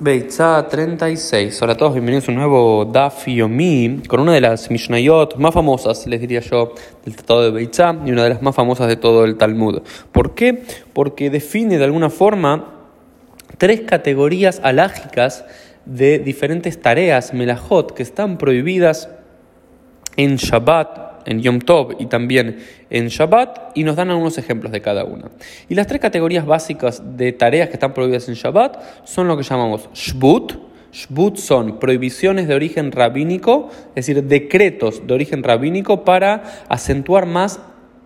Beitza 36. Hola a todos, bienvenidos a un nuevo Daf Yomi con una de las Mishnayot más famosas, les diría yo, del Tratado de Beitza y una de las más famosas de todo el Talmud. ¿Por qué? Porque define de alguna forma tres categorías alágicas de diferentes tareas, melajot, que están prohibidas en Shabbat en Yom Tov y también en Shabbat, y nos dan algunos ejemplos de cada una. Y las tres categorías básicas de tareas que están prohibidas en Shabbat son lo que llamamos Shbut. Shbut son prohibiciones de origen rabínico, es decir, decretos de origen rabínico para acentuar más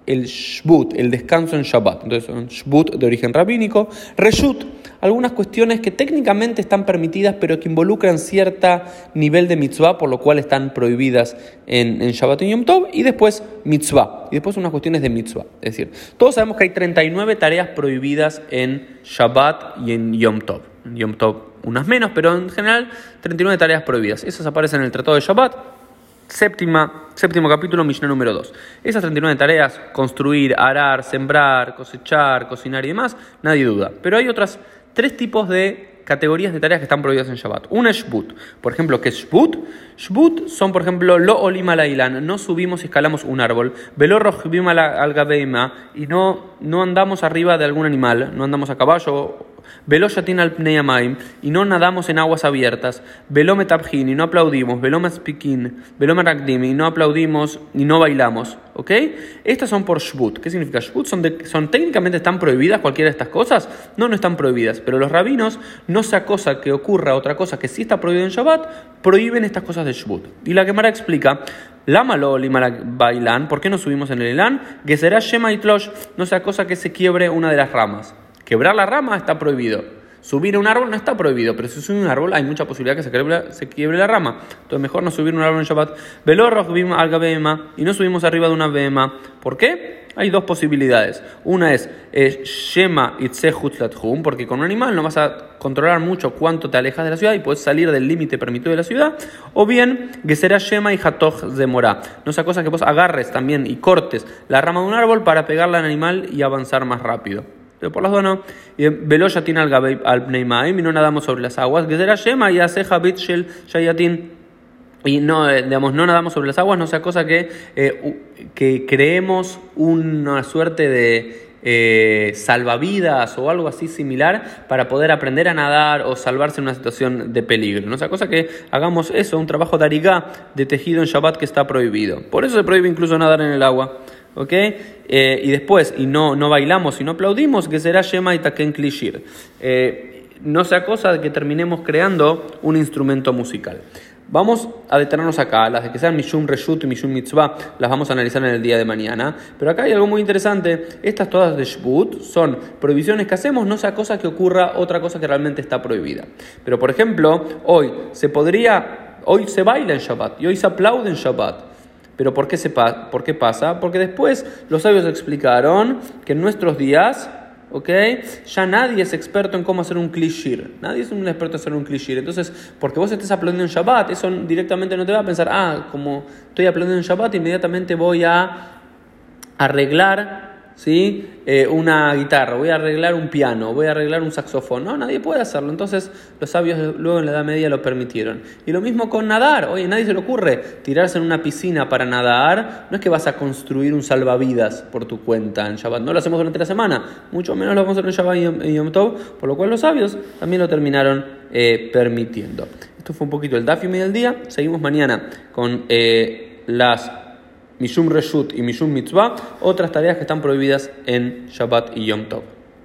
el Shbut, el descanso en Shabbat. Entonces son Shbut de origen rabínico. Reshut, algunas cuestiones que técnicamente están permitidas, pero que involucran cierto nivel de mitzvah, por lo cual están prohibidas en, en Shabbat y Yom Tov. Y después mitzvah. Y después unas cuestiones de mitzvah. Es decir, todos sabemos que hay 39 tareas prohibidas en Shabbat y en Yom Tov. En Yom Tov unas menos, pero en general 39 tareas prohibidas. Esas aparecen en el Tratado de Shabbat Séptima, séptimo capítulo, Mishnah número 2. Esas 39 tareas, construir, arar, sembrar, cosechar, cocinar y demás, nadie duda. Pero hay otras tres tipos de categorías de tareas que están prohibidas en Shabbat. Una es Shbut. Por ejemplo, ¿qué es Shbut? Shbut son, por ejemplo, lo olima la. No subimos y escalamos un árbol. Velo rojbim al. Y no, no andamos arriba de algún animal. No andamos a caballo Velo yatin al pneyamaim, y no nadamos en aguas abiertas. Velo metabjin, y no aplaudimos. Velo maspikin, velo merakdim, y no aplaudimos y no bailamos. ¿Ok? Estas son por shbut. ¿Qué significa shbut? Son, son técnicamente están prohibidas cualquiera de estas cosas. No, no están prohibidas. Pero los rabinos, no sea cosa que ocurra otra cosa que sí está prohibida en Shabbat, prohíben estas cosas de shbut. Y la Gemara explica. Lama lo bailan, ¿por qué no subimos en el elan? Que será shema itlosh, no sea cosa que se quiebre una de las ramas. Quebrar la rama está prohibido. Subir un árbol no está prohibido, pero si sube un árbol hay mucha posibilidad que se quiebre, se quiebre la rama. Entonces mejor no subir un árbol en Shabbat. Velorro al bema y no subimos arriba de una bema. ¿Por qué? Hay dos posibilidades. Una es eh, Shema Itzehutlathum, porque con un animal no vas a controlar mucho cuánto te alejas de la ciudad y puedes salir del límite permitido de la ciudad. O bien, que será Shema y Hatoch Zemorá. No sea cosa que vos agarres también y cortes la rama de un árbol para pegarle al animal y avanzar más rápido pero por las dos no. Velo tiene al al pneimaim y no nadamos sobre las aguas. Que será Shema y Habit Shel Shayatin. Y no, eh, digamos, no nadamos sobre las aguas, no sea cosa que, eh, que creemos una suerte de eh, salvavidas o algo así similar para poder aprender a nadar o salvarse en una situación de peligro. No sea cosa que hagamos eso, un trabajo de arigá, de tejido en Shabbat que está prohibido. Por eso se prohíbe incluso nadar en el agua. ¿ok? Eh, y después, y no, no bailamos y no aplaudimos, que será Shema y Taken Klishir. Eh, no sea cosa de que terminemos creando un instrumento musical. Vamos a detenernos acá, las de que sean Mishum Reshut y Mishum Mitzvah, las vamos a analizar en el día de mañana. Pero acá hay algo muy interesante, estas todas de Shbut son prohibiciones que hacemos, no sea cosa que ocurra otra cosa que realmente está prohibida. Pero por ejemplo, hoy se podría, hoy se baila en Shabbat y hoy se aplaude en Shabbat. Pero ¿por qué, se ¿por qué pasa? Porque después los sabios explicaron que en nuestros días, ¿ok? Ya nadie es experto en cómo hacer un klishir. Nadie es un experto en hacer un klishir. Entonces, porque vos estés aprendiendo en Shabbat, eso directamente no te va a pensar, ah, como estoy aprendiendo en Shabbat, inmediatamente voy a arreglar ¿sí? Eh, una guitarra, voy a arreglar un piano, voy a arreglar un saxofón. No, nadie puede hacerlo. Entonces los sabios luego en la Edad Media lo permitieron. Y lo mismo con nadar. Oye, nadie se le ocurre tirarse en una piscina para nadar. No es que vas a construir un salvavidas por tu cuenta en Shabbat. No lo hacemos durante la semana. Mucho menos lo vamos a hacer en Shabbat y Yom Tov. Por lo cual los sabios también lo terminaron eh, permitiendo. Esto fue un poquito el Dafim del día. Seguimos mañana con eh, las Mishum Reshut y Mishum Mitzvah, otras tareas que están prohibidas en Shabbat y Yom Tov.